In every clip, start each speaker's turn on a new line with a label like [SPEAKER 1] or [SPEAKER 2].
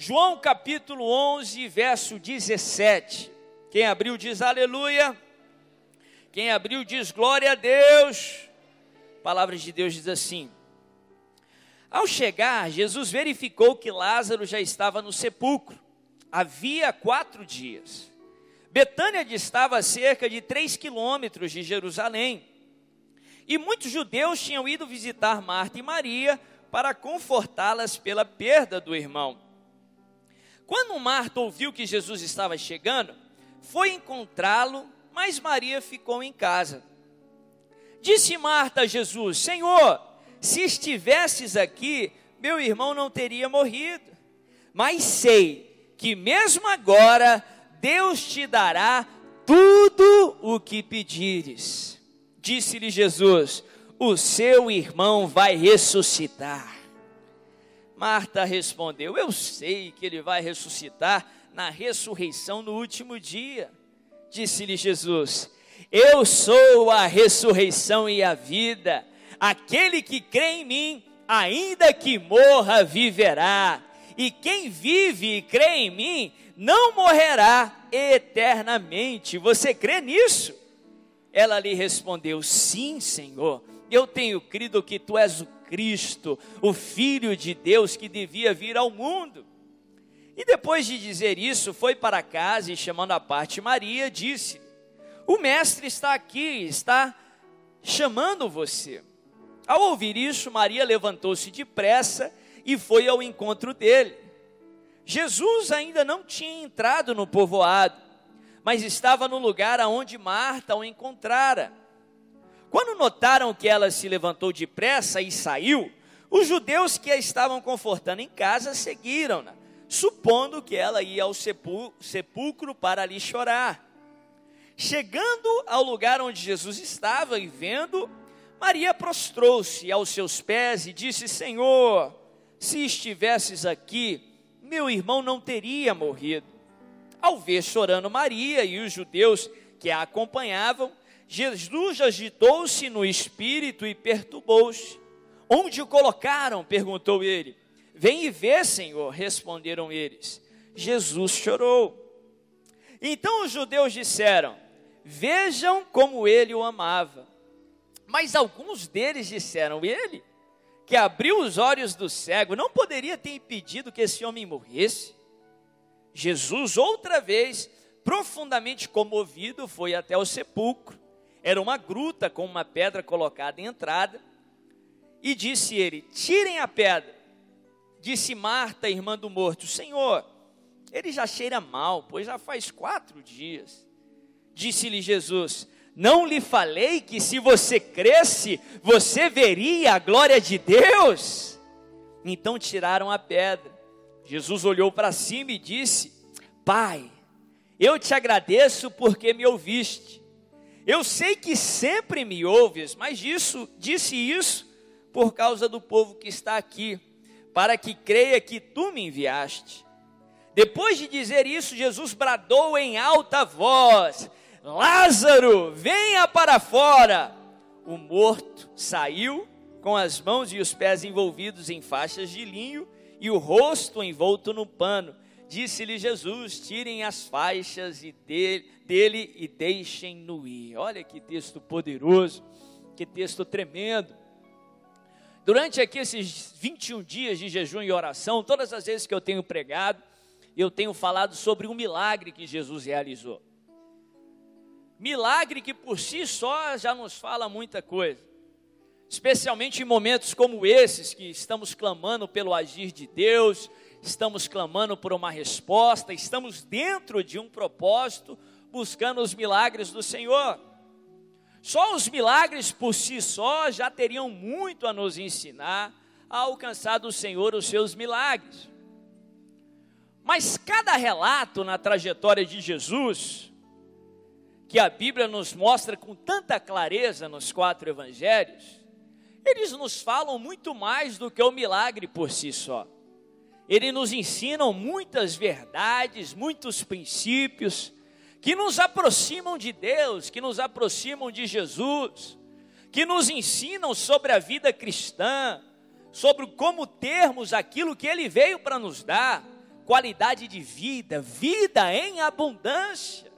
[SPEAKER 1] João capítulo 11, verso 17. Quem abriu diz aleluia. Quem abriu diz glória a Deus. A palavra de Deus diz assim: Ao chegar, Jesus verificou que Lázaro já estava no sepulcro. Havia quatro dias. Betânia distava a cerca de três quilômetros de Jerusalém. E muitos judeus tinham ido visitar Marta e Maria para confortá-las pela perda do irmão. Quando Marta ouviu que Jesus estava chegando, foi encontrá-lo, mas Maria ficou em casa. Disse Marta a Jesus: Senhor, se estivesses aqui, meu irmão não teria morrido. Mas sei que mesmo agora Deus te dará tudo o que pedires. Disse-lhe Jesus: O seu irmão vai ressuscitar. Marta respondeu: Eu sei que ele vai ressuscitar na ressurreição no último dia. Disse-lhe Jesus: Eu sou a ressurreição e a vida. Aquele que crê em mim, ainda que morra, viverá. E quem vive e crê em mim, não morrerá eternamente. Você crê nisso? Ela lhe respondeu: Sim, Senhor. Eu tenho crido que tu és o Cristo, o Filho de Deus que devia vir ao mundo. E depois de dizer isso, foi para casa e, chamando a parte Maria, disse: O Mestre está aqui, está chamando você. Ao ouvir isso, Maria levantou-se depressa e foi ao encontro dele. Jesus ainda não tinha entrado no povoado, mas estava no lugar aonde Marta o encontrara. Quando notaram que ela se levantou depressa e saiu, os judeus que a estavam confortando em casa seguiram-na, supondo que ela ia ao sepulcro para ali chorar. Chegando ao lugar onde Jesus estava e vendo, Maria prostrou-se aos seus pés e disse: Senhor, se estivesses aqui, meu irmão não teria morrido. Ao ver chorando Maria e os judeus que a acompanhavam, Jesus agitou-se no espírito e perturbou-se. Onde o colocaram? perguntou ele. Vem e vê, Senhor, responderam eles. Jesus chorou. Então os judeus disseram: Vejam como ele o amava. Mas alguns deles disseram: Ele, que abriu os olhos do cego, não poderia ter impedido que esse homem morresse? Jesus, outra vez, profundamente comovido, foi até o sepulcro era uma gruta com uma pedra colocada em entrada. E disse ele: Tirem a pedra. Disse Marta, irmã do morto: Senhor, ele já cheira mal, pois já faz quatro dias. Disse-lhe Jesus: Não lhe falei que se você cresce, você veria a glória de Deus? Então tiraram a pedra. Jesus olhou para cima e disse: Pai, eu te agradeço porque me ouviste. Eu sei que sempre me ouves, mas isso, disse isso por causa do povo que está aqui, para que creia que tu me enviaste. Depois de dizer isso, Jesus bradou em alta voz: Lázaro, venha para fora. O morto saiu com as mãos e os pés envolvidos em faixas de linho e o rosto envolto no pano. Disse-lhe Jesus: Tirem as faixas e dele, dele e deixem-no ir. Olha que texto poderoso, que texto tremendo. Durante aqui esses 21 dias de jejum e oração, todas as vezes que eu tenho pregado, eu tenho falado sobre um milagre que Jesus realizou. Milagre que por si só já nos fala muita coisa. Especialmente em momentos como esses, que estamos clamando pelo agir de Deus, estamos clamando por uma resposta, estamos dentro de um propósito, buscando os milagres do Senhor. Só os milagres por si só já teriam muito a nos ensinar a alcançar do Senhor os seus milagres. Mas cada relato na trajetória de Jesus, que a Bíblia nos mostra com tanta clareza nos quatro evangelhos, eles nos falam muito mais do que o milagre por si só. Ele nos ensina muitas verdades, muitos princípios que nos aproximam de Deus, que nos aproximam de Jesus, que nos ensinam sobre a vida cristã, sobre como termos aquilo que Ele veio para nos dar, qualidade de vida, vida em abundância,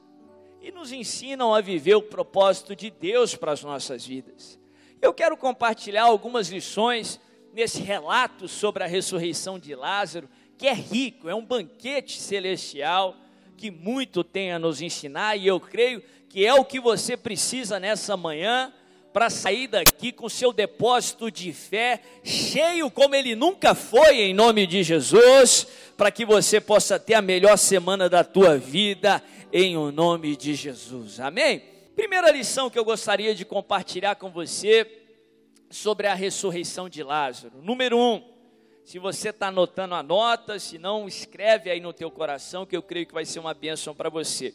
[SPEAKER 1] e nos ensinam a viver o propósito de Deus para as nossas vidas. Eu quero compartilhar algumas lições nesse relato sobre a ressurreição de Lázaro, que é rico, é um banquete celestial que muito tem a nos ensinar, e eu creio que é o que você precisa nessa manhã para sair daqui com seu depósito de fé cheio como ele nunca foi, em nome de Jesus, para que você possa ter a melhor semana da tua vida, em o nome de Jesus. Amém? Primeira lição que eu gostaria de compartilhar com você sobre a ressurreição de Lázaro. Número um, se você está anotando, anota, se não, escreve aí no teu coração, que eu creio que vai ser uma bênção para você.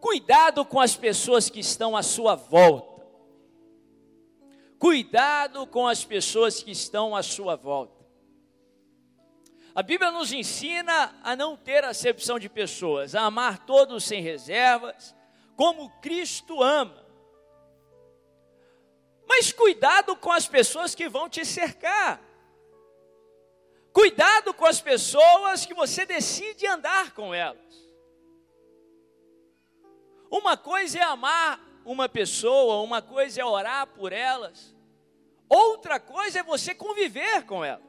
[SPEAKER 1] Cuidado com as pessoas que estão à sua volta. Cuidado com as pessoas que estão à sua volta. A Bíblia nos ensina a não ter acepção de pessoas, a amar todos sem reservas, como Cristo ama. Mas cuidado com as pessoas que vão te cercar. Cuidado com as pessoas que você decide andar com elas. Uma coisa é amar uma pessoa, uma coisa é orar por elas, outra coisa é você conviver com ela,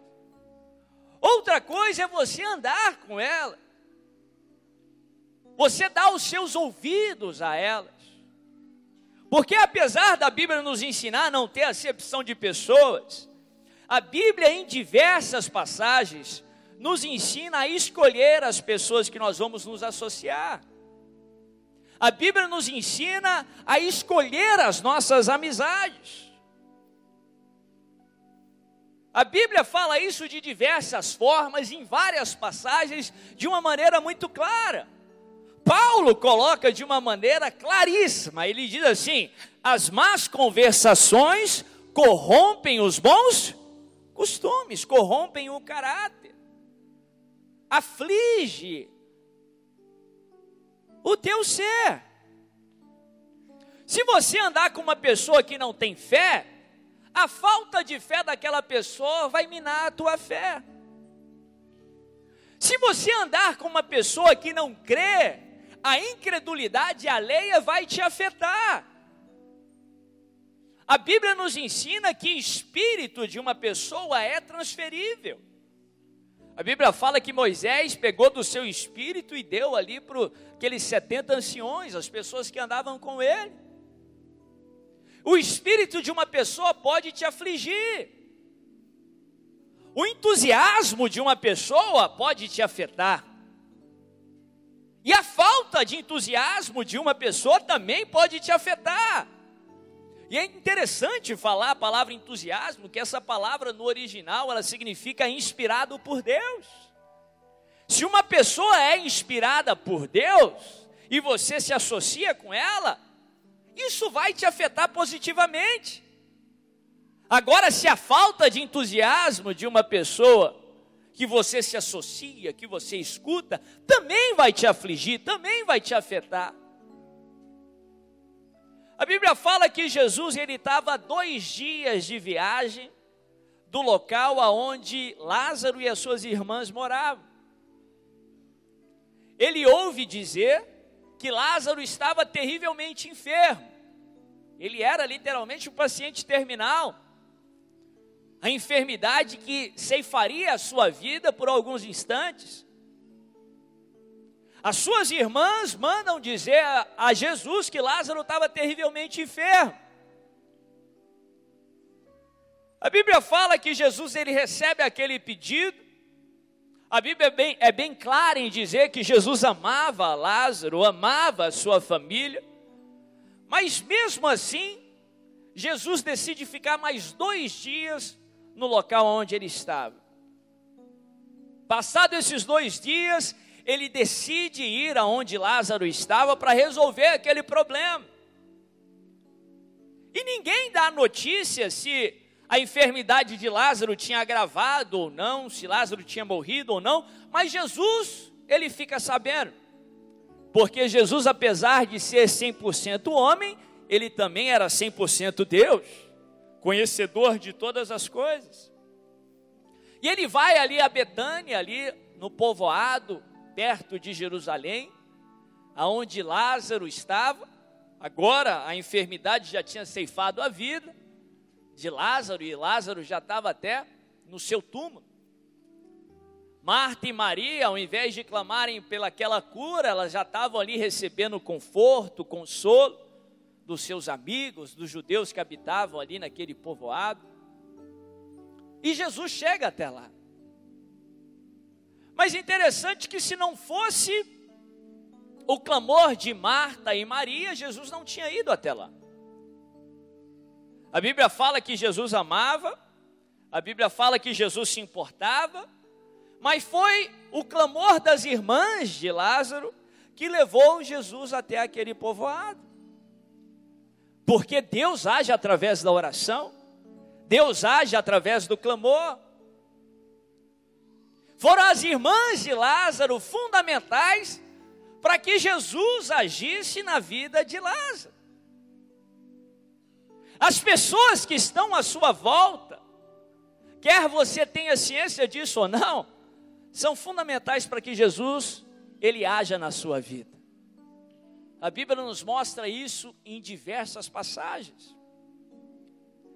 [SPEAKER 1] outra coisa é você andar com ela, você dá os seus ouvidos a elas, porque apesar da Bíblia nos ensinar a não ter acepção de pessoas, a Bíblia em diversas passagens nos ensina a escolher as pessoas que nós vamos nos associar. A Bíblia nos ensina a escolher as nossas amizades. A Bíblia fala isso de diversas formas, em várias passagens, de uma maneira muito clara. Paulo coloca de uma maneira claríssima, ele diz assim: as más conversações corrompem os bons costumes, corrompem o caráter, aflige o teu ser. Se você andar com uma pessoa que não tem fé, a falta de fé daquela pessoa vai minar a tua fé. Se você andar com uma pessoa que não crê, a incredulidade alheia vai te afetar. A Bíblia nos ensina que espírito de uma pessoa é transferível. A Bíblia fala que Moisés pegou do seu espírito e deu ali para aqueles 70 anciões, as pessoas que andavam com ele. O espírito de uma pessoa pode te afligir. O entusiasmo de uma pessoa pode te afetar. E a falta de entusiasmo de uma pessoa também pode te afetar. E é interessante falar a palavra entusiasmo, que essa palavra no original ela significa inspirado por Deus. Se uma pessoa é inspirada por Deus e você se associa com ela, isso vai te afetar positivamente. Agora, se a falta de entusiasmo de uma pessoa que você se associa, que você escuta, também vai te afligir, também vai te afetar. A Bíblia fala que Jesus ele estava dois dias de viagem do local aonde Lázaro e as suas irmãs moravam. Ele ouve dizer que Lázaro estava terrivelmente enfermo. Ele era literalmente um paciente terminal. A enfermidade que ceifaria a sua vida por alguns instantes. As suas irmãs mandam dizer a, Jesus que Lázaro estava terrivelmente enfermo. A Bíblia fala que Jesus ele recebe aquele pedido. A Bíblia é bem, é bem clara em dizer que Jesus amava Lázaro, amava a sua família. Mas mesmo assim, Jesus decide ficar mais dois dias no local onde ele estava. Passados esses dois dias, ele decide ir aonde Lázaro estava para resolver aquele problema. E ninguém dá notícia se a enfermidade de Lázaro tinha agravado ou não, se Lázaro tinha morrido ou não, mas Jesus, ele fica sabendo. Porque Jesus, apesar de ser 100% homem, ele também era 100% Deus, conhecedor de todas as coisas. E ele vai ali a Betânia, ali no povoado perto de Jerusalém, aonde Lázaro estava. Agora a enfermidade já tinha ceifado a vida de Lázaro e Lázaro já estava até no seu túmulo. Marta e Maria, ao invés de clamarem pelaquela cura, elas já estavam ali recebendo conforto, consolo dos seus amigos, dos judeus que habitavam ali naquele povoado. E Jesus chega até lá. Mas interessante que se não fosse o clamor de Marta e Maria, Jesus não tinha ido até lá. A Bíblia fala que Jesus amava, a Bíblia fala que Jesus se importava, mas foi o clamor das irmãs de Lázaro que levou Jesus até aquele povoado. Porque Deus age através da oração, Deus age através do clamor. Foram as irmãs de Lázaro fundamentais para que Jesus agisse na vida de Lázaro. As pessoas que estão à sua volta, quer você tenha ciência disso ou não, são fundamentais para que Jesus ele haja na sua vida. A Bíblia nos mostra isso em diversas passagens.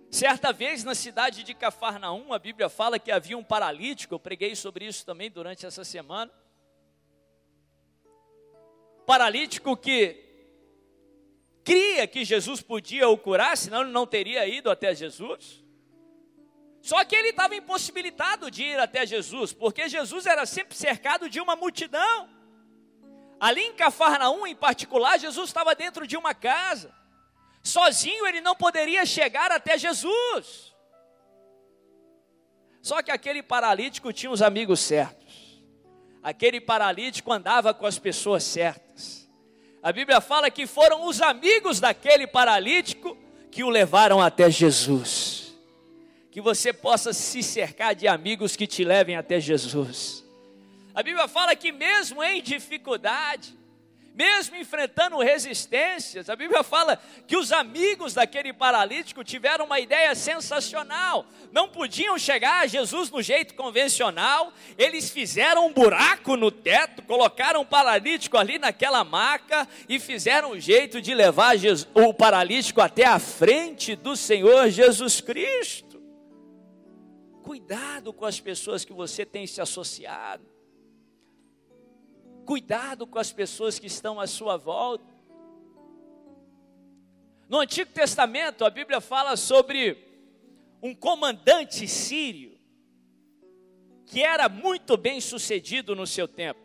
[SPEAKER 1] Certa vez na cidade de Cafarnaum, a Bíblia fala que havia um paralítico, eu preguei sobre isso também durante essa semana paralítico que cria que Jesus podia o curar, senão ele não teria ido até Jesus. Só que ele estava impossibilitado de ir até Jesus, porque Jesus era sempre cercado de uma multidão. Ali em Cafarnaum, em particular, Jesus estava dentro de uma casa. Sozinho ele não poderia chegar até Jesus. Só que aquele paralítico tinha os amigos certos. Aquele paralítico andava com as pessoas certas. A Bíblia fala que foram os amigos daquele paralítico que o levaram até Jesus. Que você possa se cercar de amigos que te levem até Jesus. A Bíblia fala que mesmo em dificuldade, mesmo enfrentando resistências. A Bíblia fala que os amigos daquele paralítico tiveram uma ideia sensacional. Não podiam chegar a Jesus no jeito convencional, eles fizeram um buraco no teto, colocaram o paralítico ali naquela maca e fizeram um jeito de levar o paralítico até a frente do Senhor Jesus Cristo. Cuidado com as pessoas que você tem se associado. Cuidado com as pessoas que estão à sua volta. No Antigo Testamento, a Bíblia fala sobre um comandante sírio que era muito bem sucedido no seu tempo.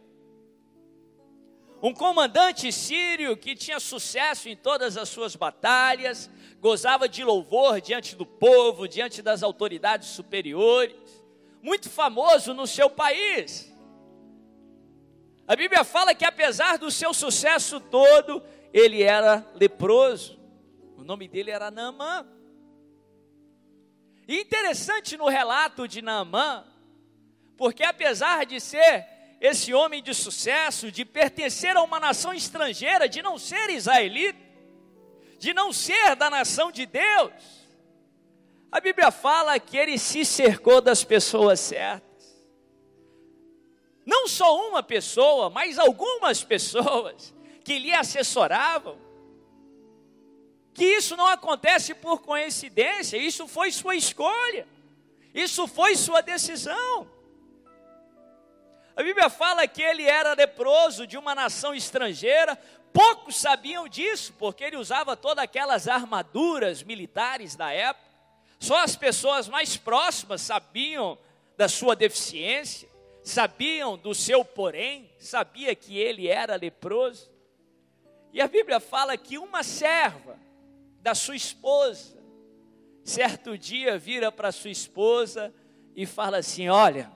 [SPEAKER 1] Um comandante sírio que tinha sucesso em todas as suas batalhas, gozava de louvor diante do povo, diante das autoridades superiores, muito famoso no seu país. A Bíblia fala que apesar do seu sucesso todo, ele era leproso. O nome dele era Naamã. E interessante no relato de Naamã, porque apesar de ser esse homem de sucesso, de pertencer a uma nação estrangeira, de não ser israelita, de não ser da nação de Deus, a Bíblia fala que ele se cercou das pessoas certas. Não só uma pessoa, mas algumas pessoas que lhe assessoravam. Que isso não acontece por coincidência, isso foi sua escolha, isso foi sua decisão. A Bíblia fala que ele era leproso de uma nação estrangeira, poucos sabiam disso, porque ele usava todas aquelas armaduras militares da época, só as pessoas mais próximas sabiam da sua deficiência sabiam do seu porém, sabia que ele era leproso. E a Bíblia fala que uma serva da sua esposa, certo dia vira para sua esposa e fala assim: Olha,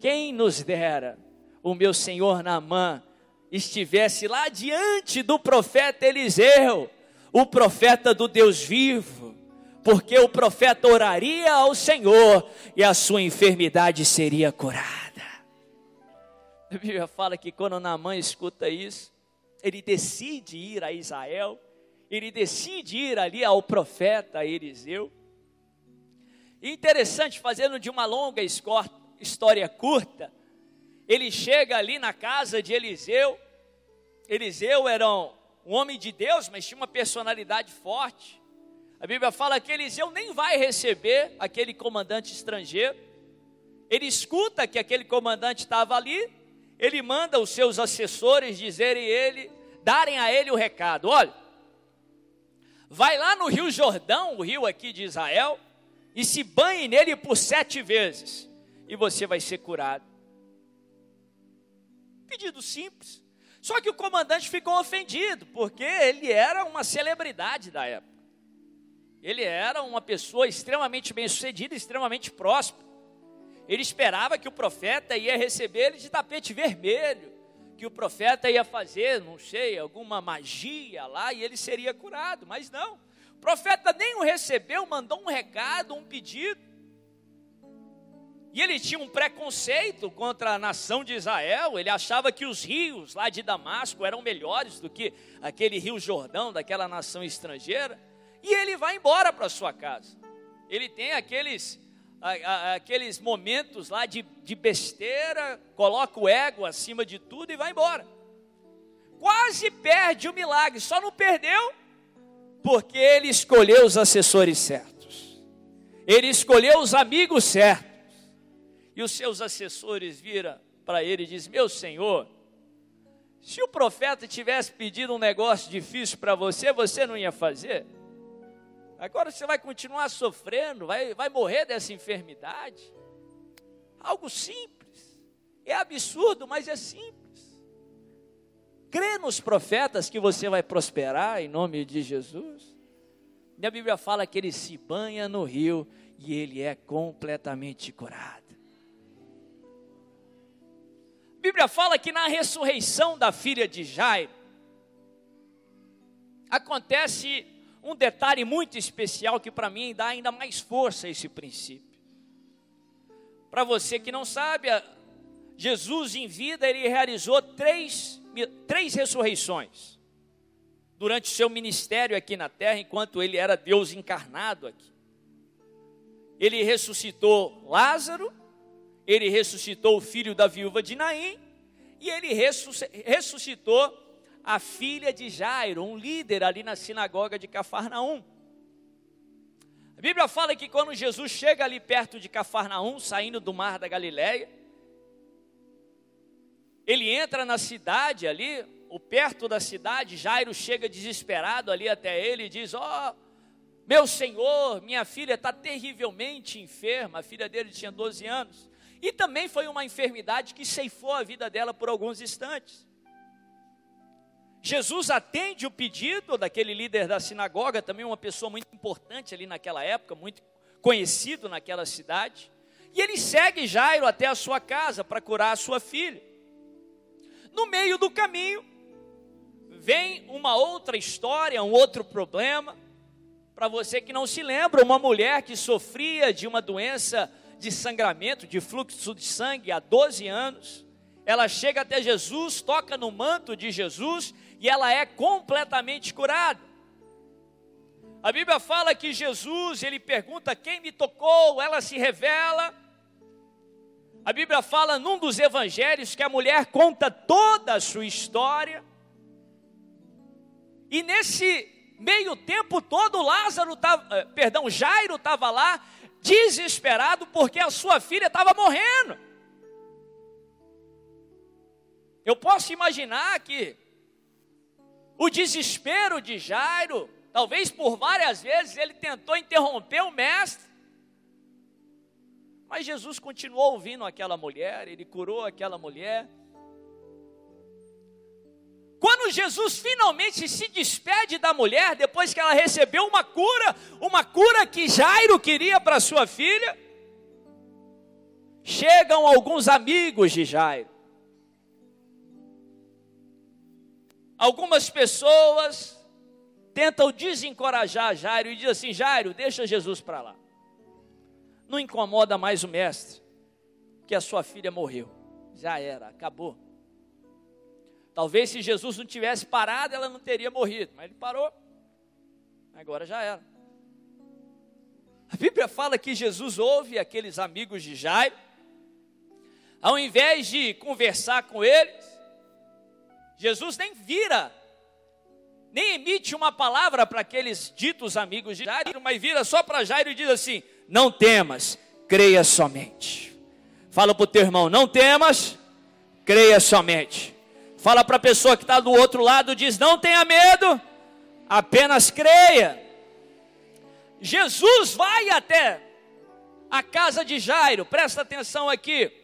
[SPEAKER 1] quem nos dera o meu senhor Naamã estivesse lá diante do profeta Eliseu, o profeta do Deus vivo, porque o profeta oraria ao Senhor e a sua enfermidade seria curada. A Bíblia fala que quando Naamã escuta isso, ele decide ir a Israel, ele decide ir ali ao profeta Eliseu. Interessante, fazendo de uma longa história curta, ele chega ali na casa de Eliseu. Eliseu era um homem de Deus, mas tinha uma personalidade forte. A Bíblia fala que Eliseu nem vai receber aquele comandante estrangeiro. Ele escuta que aquele comandante estava ali, ele manda os seus assessores dizerem ele, darem a ele o recado: olha, vai lá no Rio Jordão, o rio aqui de Israel, e se banhe nele por sete vezes, e você vai ser curado. Pedido simples. Só que o comandante ficou ofendido, porque ele era uma celebridade da época. Ele era uma pessoa extremamente bem-sucedida, extremamente próspera. Ele esperava que o profeta ia receber ele de tapete vermelho, que o profeta ia fazer, não sei, alguma magia lá e ele seria curado, mas não. O profeta nem o recebeu, mandou um recado, um pedido. E ele tinha um preconceito contra a nação de Israel, ele achava que os rios lá de Damasco eram melhores do que aquele rio Jordão, daquela nação estrangeira e ele vai embora para sua casa. Ele tem aqueles, aqueles momentos lá de, de besteira, coloca o ego acima de tudo e vai embora. Quase perde o milagre, só não perdeu porque ele escolheu os assessores certos, ele escolheu os amigos certos, e os seus assessores viram para ele e dizem: Meu senhor, se o profeta tivesse pedido um negócio difícil para você, você não ia fazer? Agora você vai continuar sofrendo, vai, vai morrer dessa enfermidade. Algo simples. É absurdo, mas é simples. Crê nos profetas que você vai prosperar em nome de Jesus. Minha Bíblia fala que ele se banha no rio e ele é completamente curado. A Bíblia fala que na ressurreição da filha de Jairo, acontece um detalhe muito especial que para mim dá ainda mais força a esse princípio. Para você que não sabe, Jesus em vida ele realizou três, três ressurreições durante o seu ministério aqui na terra, enquanto ele era Deus encarnado aqui. Ele ressuscitou Lázaro, ele ressuscitou o filho da viúva de Naim, e ele ressuscitou a filha de Jairo, um líder ali na sinagoga de Cafarnaum. A Bíblia fala que quando Jesus chega ali perto de Cafarnaum, saindo do mar da Galileia, ele entra na cidade ali, ou perto da cidade, Jairo chega desesperado ali até ele e diz: Ó, oh, meu senhor, minha filha está terrivelmente enferma. A filha dele tinha 12 anos. E também foi uma enfermidade que ceifou a vida dela por alguns instantes. Jesus atende o pedido daquele líder da sinagoga, também uma pessoa muito importante ali naquela época, muito conhecido naquela cidade. E ele segue Jairo até a sua casa para curar a sua filha. No meio do caminho, vem uma outra história, um outro problema. Para você que não se lembra, uma mulher que sofria de uma doença de sangramento, de fluxo de sangue há 12 anos. Ela chega até Jesus, toca no manto de Jesus e ela é completamente curada. A Bíblia fala que Jesus, ele pergunta quem me tocou, ela se revela. A Bíblia fala num dos evangelhos que a mulher conta toda a sua história. E nesse meio tempo todo, Lázaro tava, eh, perdão, Jairo estava lá desesperado porque a sua filha estava morrendo. Eu posso imaginar que o desespero de Jairo, talvez por várias vezes ele tentou interromper o mestre. Mas Jesus continuou ouvindo aquela mulher, ele curou aquela mulher. Quando Jesus finalmente se despede da mulher, depois que ela recebeu uma cura, uma cura que Jairo queria para sua filha, chegam alguns amigos de Jairo. Algumas pessoas tentam desencorajar Jairo e dizem assim: Jairo, deixa Jesus para lá. Não incomoda mais o mestre, que a sua filha morreu. Já era, acabou. Talvez se Jesus não tivesse parado, ela não teria morrido, mas ele parou. Agora já era. A Bíblia fala que Jesus ouve aqueles amigos de Jairo. Ao invés de conversar com eles, Jesus nem vira, nem emite uma palavra para aqueles ditos amigos de Jairo, mas vira só para Jairo e diz assim: Não temas, creia somente. Fala para o teu irmão: Não temas, creia somente. Fala para a pessoa que está do outro lado, diz: Não tenha medo, apenas creia. Jesus vai até a casa de Jairo, presta atenção aqui.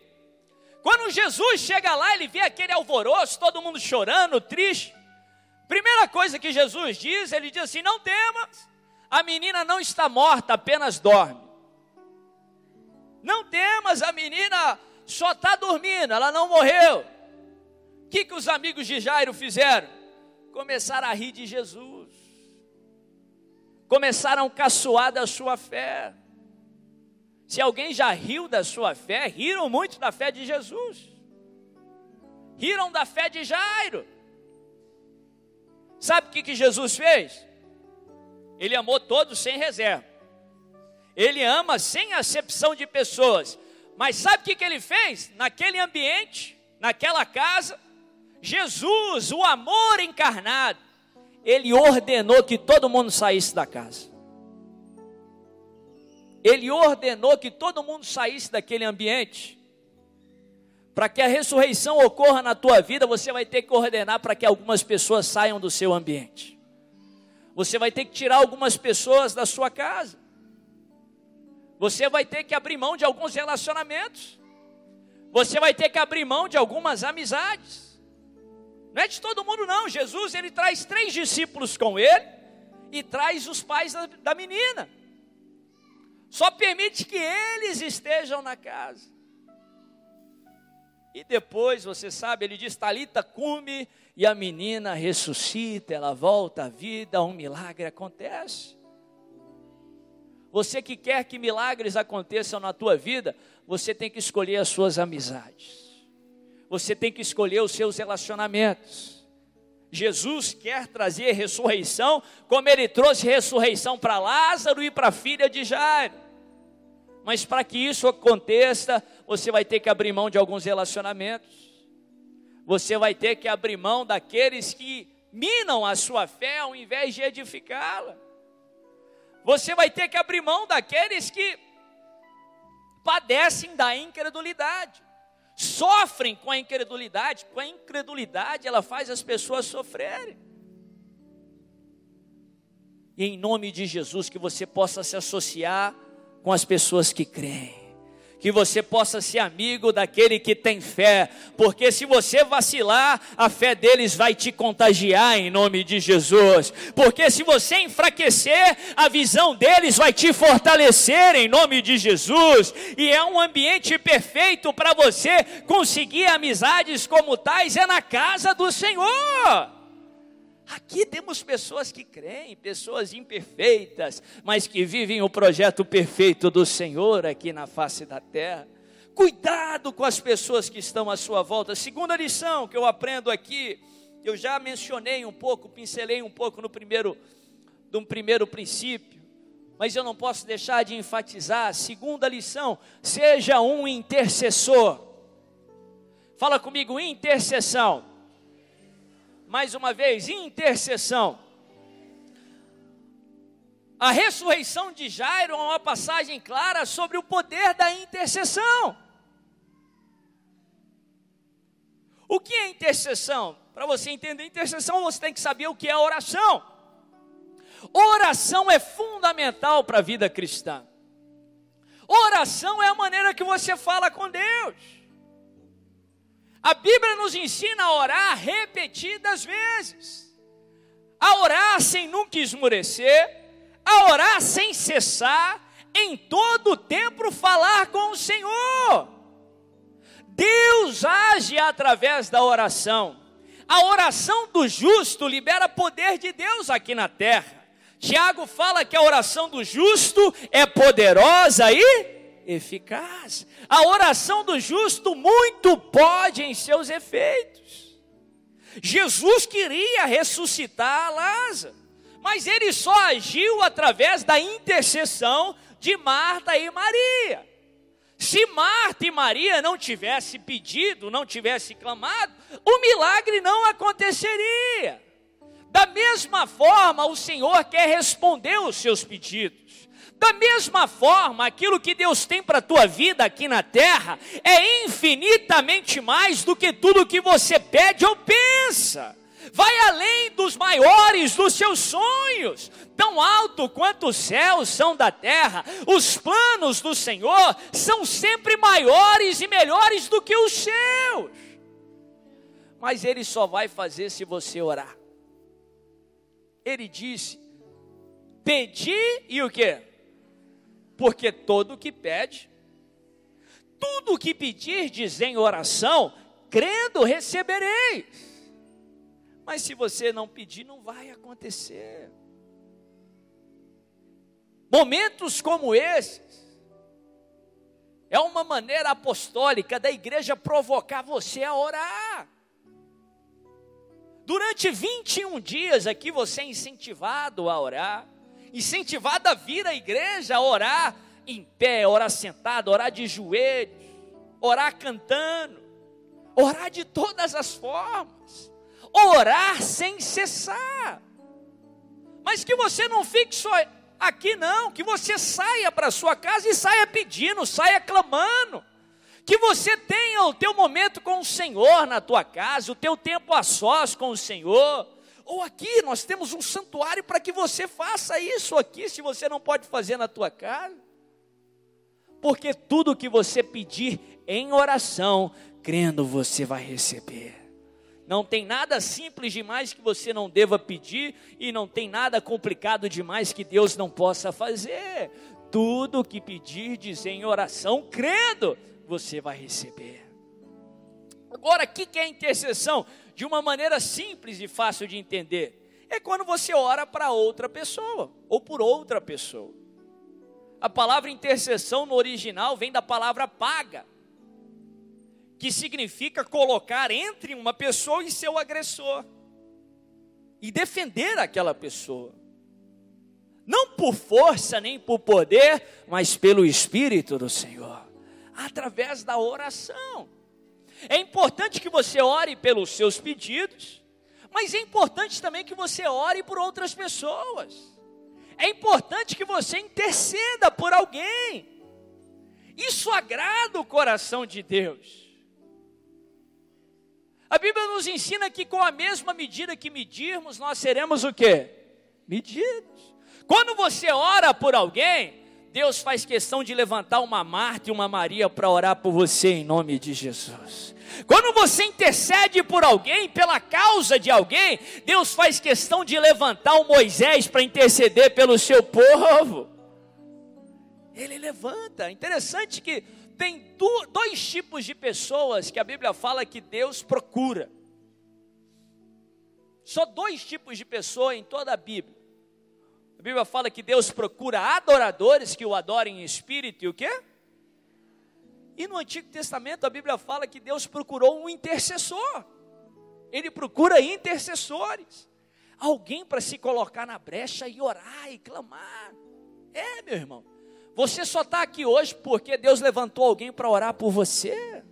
[SPEAKER 1] Quando Jesus chega lá, ele vê aquele alvoroço, todo mundo chorando, triste. Primeira coisa que Jesus diz, ele diz assim: Não temas, a menina não está morta, apenas dorme. Não temas, a menina só está dormindo, ela não morreu. O que, que os amigos de Jairo fizeram? Começaram a rir de Jesus, começaram a caçoar da sua fé. Se alguém já riu da sua fé, riram muito da fé de Jesus. Riram da fé de Jairo. Sabe o que, que Jesus fez? Ele amou todos sem reserva. Ele ama sem acepção de pessoas. Mas sabe o que, que ele fez? Naquele ambiente, naquela casa, Jesus, o amor encarnado, ele ordenou que todo mundo saísse da casa ele ordenou que todo mundo saísse daquele ambiente. Para que a ressurreição ocorra na tua vida, você vai ter que ordenar para que algumas pessoas saiam do seu ambiente. Você vai ter que tirar algumas pessoas da sua casa. Você vai ter que abrir mão de alguns relacionamentos. Você vai ter que abrir mão de algumas amizades. Não é de todo mundo, não. Jesus ele traz três discípulos com ele e traz os pais da, da menina. Só permite que eles estejam na casa. E depois, você sabe, ele diz: Talita, cume, e a menina ressuscita, ela volta à vida, um milagre acontece. Você que quer que milagres aconteçam na tua vida, você tem que escolher as suas amizades. Você tem que escolher os seus relacionamentos. Jesus quer trazer ressurreição, como ele trouxe ressurreição para Lázaro e para a filha de Jairo. Mas para que isso aconteça, você vai ter que abrir mão de alguns relacionamentos. Você vai ter que abrir mão daqueles que minam a sua fé ao invés de edificá-la. Você vai ter que abrir mão daqueles que padecem da incredulidade sofrem com a incredulidade, com a incredulidade ela faz as pessoas sofrerem. E em nome de Jesus, que você possa se associar com as pessoas que creem que você possa ser amigo daquele que tem fé, porque se você vacilar, a fé deles vai te contagiar em nome de Jesus, porque se você enfraquecer, a visão deles vai te fortalecer em nome de Jesus, e é um ambiente perfeito para você conseguir amizades como tais, é na casa do Senhor. Aqui temos pessoas que creem, pessoas imperfeitas, mas que vivem o projeto perfeito do Senhor aqui na face da terra. Cuidado com as pessoas que estão à sua volta. Segunda lição que eu aprendo aqui, eu já mencionei um pouco, pincelei um pouco no primeiro, no primeiro princípio, mas eu não posso deixar de enfatizar. Segunda lição: seja um intercessor. Fala comigo, intercessão mais uma vez, intercessão. A ressurreição de Jairo é uma passagem clara sobre o poder da intercessão. O que é intercessão? Para você entender intercessão, você tem que saber o que é oração. Oração é fundamental para a vida cristã. Oração é a maneira que você fala com Deus. A Bíblia nos ensina a orar repetidas vezes, a orar sem nunca esmurecer, a orar sem cessar, em todo o tempo falar com o Senhor. Deus age através da oração. A oração do justo libera poder de Deus aqui na terra. Tiago fala que a oração do justo é poderosa e eficaz. A oração do justo muito pode em seus efeitos. Jesus queria ressuscitar Lázaro, mas ele só agiu através da intercessão de Marta e Maria. Se Marta e Maria não tivessem pedido, não tivessem clamado, o milagre não aconteceria. Da mesma forma, o Senhor quer responder os seus pedidos. Da mesma forma, aquilo que Deus tem para a tua vida aqui na terra é infinitamente mais do que tudo que você pede ou pensa vai além dos maiores dos seus sonhos, tão alto quanto os céus são da terra. Os planos do Senhor são sempre maiores e melhores do que os seus. Mas ele só vai fazer se você orar. Ele disse: Pedi e o que? Porque todo o que pede, tudo o que pedirdes em oração, crendo recebereis. Mas se você não pedir, não vai acontecer. Momentos como esses é uma maneira apostólica da igreja provocar você a orar. Durante 21 dias aqui você é incentivado a orar, incentivado a vir à igreja a orar em pé, orar sentado, orar de joelhos, orar cantando, orar de todas as formas orar sem cessar. Mas que você não fique só aqui, não, que você saia para sua casa e saia pedindo, saia clamando. Que você tenha o teu momento com o Senhor na tua casa, o teu tempo a sós com o Senhor. Ou aqui nós temos um santuário para que você faça isso aqui, se você não pode fazer na tua casa. Porque tudo que você pedir em oração, crendo, você vai receber. Não tem nada simples demais que você não deva pedir e não tem nada complicado demais que Deus não possa fazer. Tudo que pedirdes em oração, crendo, você vai receber. Agora, o que é intercessão? De uma maneira simples e fácil de entender. É quando você ora para outra pessoa ou por outra pessoa. A palavra intercessão no original vem da palavra paga que significa colocar entre uma pessoa e seu agressor e defender aquela pessoa. Não por força nem por poder, mas pelo Espírito do Senhor, através da oração. É importante que você ore pelos seus pedidos, mas é importante também que você ore por outras pessoas. É importante que você interceda por alguém. Isso agrada o coração de Deus. A Bíblia nos ensina que com a mesma medida que medirmos, nós seremos o quê? Medidos. Quando você ora por alguém, Deus faz questão de levantar uma Marta e uma Maria para orar por você em nome de Jesus. Quando você intercede por alguém, pela causa de alguém, Deus faz questão de levantar o Moisés para interceder pelo seu povo. Ele levanta. Interessante que tem dois tipos de pessoas que a Bíblia fala que Deus procura. Só dois tipos de pessoa em toda a Bíblia. A Bíblia fala que Deus procura adoradores que o adorem em espírito e o quê? E no Antigo Testamento a Bíblia fala que Deus procurou um intercessor. Ele procura intercessores. Alguém para se colocar na brecha e orar e clamar. É, meu irmão. Você só está aqui hoje porque Deus levantou alguém para orar por você.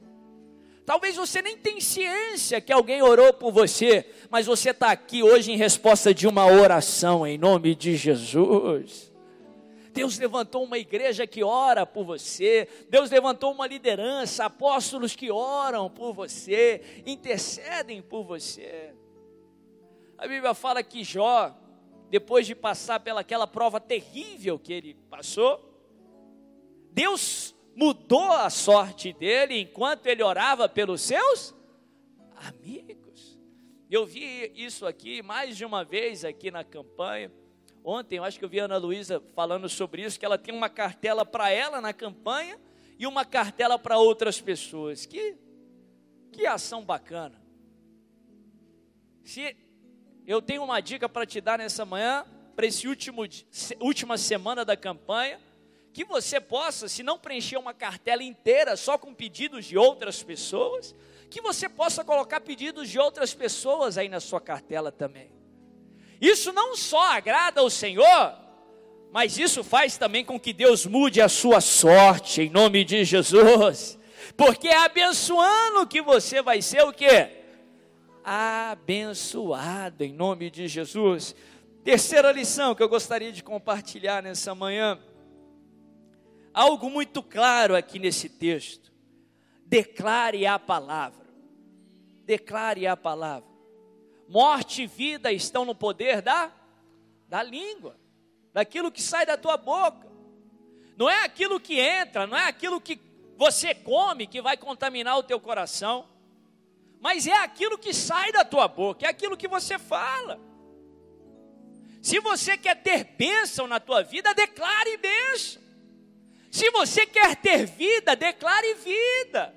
[SPEAKER 1] Talvez você nem tenha ciência que alguém orou por você, mas você está aqui hoje em resposta de uma oração em nome de Jesus. Deus levantou uma igreja que ora por você, Deus levantou uma liderança, apóstolos que oram por você, intercedem por você. A Bíblia fala que Jó, depois de passar pelaquela prova terrível que ele passou, Deus mudou a sorte dele enquanto ele orava pelos seus amigos. Eu vi isso aqui mais de uma vez aqui na campanha. Ontem eu acho que eu vi a Ana Luísa falando sobre isso, que ela tem uma cartela para ela na campanha e uma cartela para outras pessoas. Que, que ação bacana. Se eu tenho uma dica para te dar nessa manhã, para esse último última semana da campanha, que você possa, se não preencher uma cartela inteira só com pedidos de outras pessoas, que você possa colocar pedidos de outras pessoas aí na sua cartela também. Isso não só agrada ao Senhor, Mas isso faz também com que Deus mude a sua sorte, em nome de Jesus. Porque é abençoando que você vai ser o quê? Abençoado, em nome de Jesus. Terceira lição que eu gostaria de compartilhar nessa manhã. Algo muito claro aqui nesse texto. Declare a palavra. Declare a palavra. Morte e vida estão no poder da, da língua daquilo que sai da tua boca. Não é aquilo que entra, não é aquilo que você come que vai contaminar o teu coração, mas é aquilo que sai da tua boca, é aquilo que você fala. Se você quer ter bênção na tua vida, declare bênção. Se você quer ter vida, declare vida.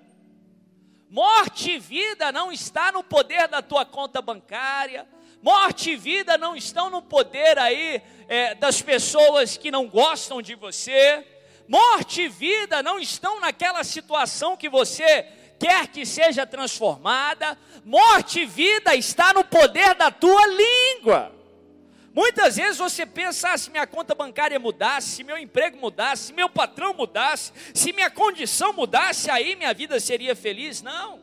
[SPEAKER 1] Morte e vida não está no poder da tua conta bancária, Morte e vida não estão no poder aí é, das pessoas que não gostam de você. Morte e vida não estão naquela situação que você quer que seja transformada. Morte e vida está no poder da tua língua. Muitas vezes você pensa, ah, se minha conta bancária mudasse, se meu emprego mudasse, se meu patrão mudasse, se minha condição mudasse, aí minha vida seria feliz. Não.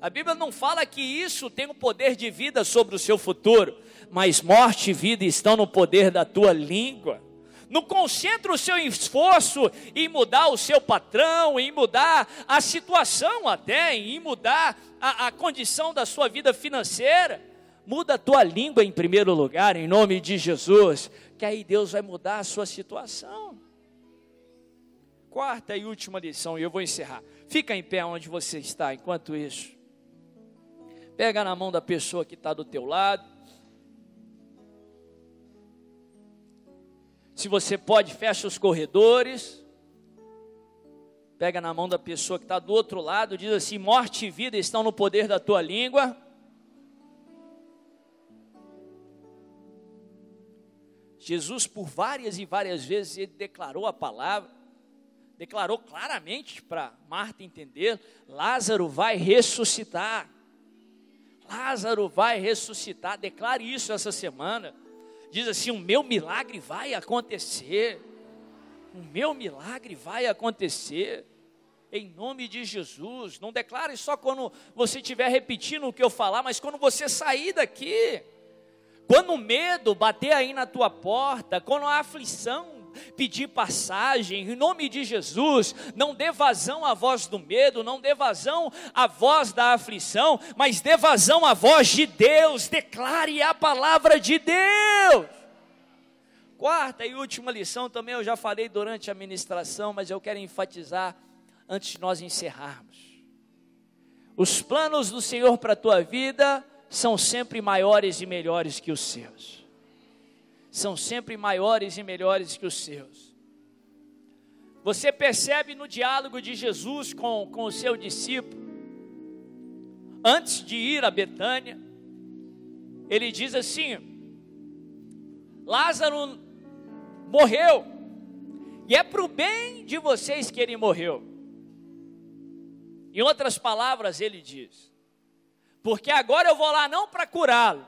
[SPEAKER 1] A Bíblia não fala que isso tem o poder de vida sobre o seu futuro, mas morte e vida estão no poder da tua língua. Não concentra o seu esforço em mudar o seu patrão, em mudar a situação até, em mudar a, a condição da sua vida financeira. Muda a tua língua em primeiro lugar, em nome de Jesus, que aí Deus vai mudar a sua situação. Quarta e última lição, e eu vou encerrar. Fica em pé onde você está enquanto isso. Pega na mão da pessoa que está do teu lado. Se você pode, fecha os corredores. Pega na mão da pessoa que está do outro lado, diz assim: morte e vida estão no poder da tua língua. Jesus, por várias e várias vezes, ele declarou a palavra, declarou claramente para Marta entender: Lázaro vai ressuscitar. Lázaro vai ressuscitar. Declare isso essa semana. Diz assim: o meu milagre vai acontecer. O meu milagre vai acontecer. Em nome de Jesus. Não declare só quando você estiver repetindo o que eu falar, mas quando você sair daqui. Quando o medo bater aí na tua porta, quando a aflição pedir passagem, em nome de Jesus, não dê vazão à voz do medo, não dê vazão à voz da aflição, mas dê vazão à voz de Deus, declare a palavra de Deus. Quarta e última lição também eu já falei durante a ministração, mas eu quero enfatizar antes de nós encerrarmos. Os planos do Senhor para a tua vida são sempre maiores e melhores que os seus são sempre maiores e melhores que os seus. Você percebe no diálogo de Jesus com, com o seu discípulo, antes de ir a Betânia, ele diz assim: Lázaro morreu, e é para o bem de vocês que ele morreu. Em outras palavras, ele diz: Porque agora eu vou lá não para curá-lo,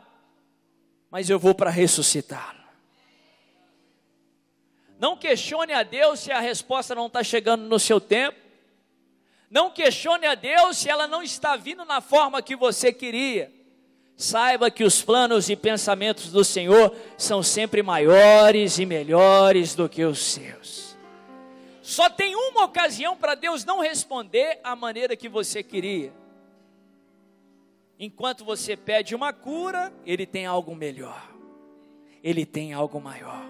[SPEAKER 1] mas eu vou para ressuscitá-lo. Não questione a Deus se a resposta não está chegando no seu tempo. Não questione a Deus se ela não está vindo na forma que você queria. Saiba que os planos e pensamentos do Senhor são sempre maiores e melhores do que os seus. Só tem uma ocasião para Deus não responder a maneira que você queria. Enquanto você pede uma cura, Ele tem algo melhor, Ele tem algo maior.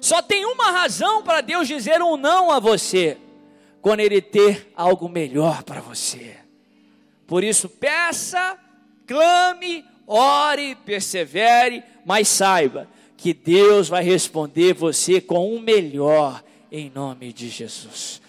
[SPEAKER 1] Só tem uma razão para Deus dizer um não a você, quando Ele ter algo melhor para você. Por isso, peça, clame, ore, persevere, mas saiba que Deus vai responder você com o melhor, em nome de Jesus.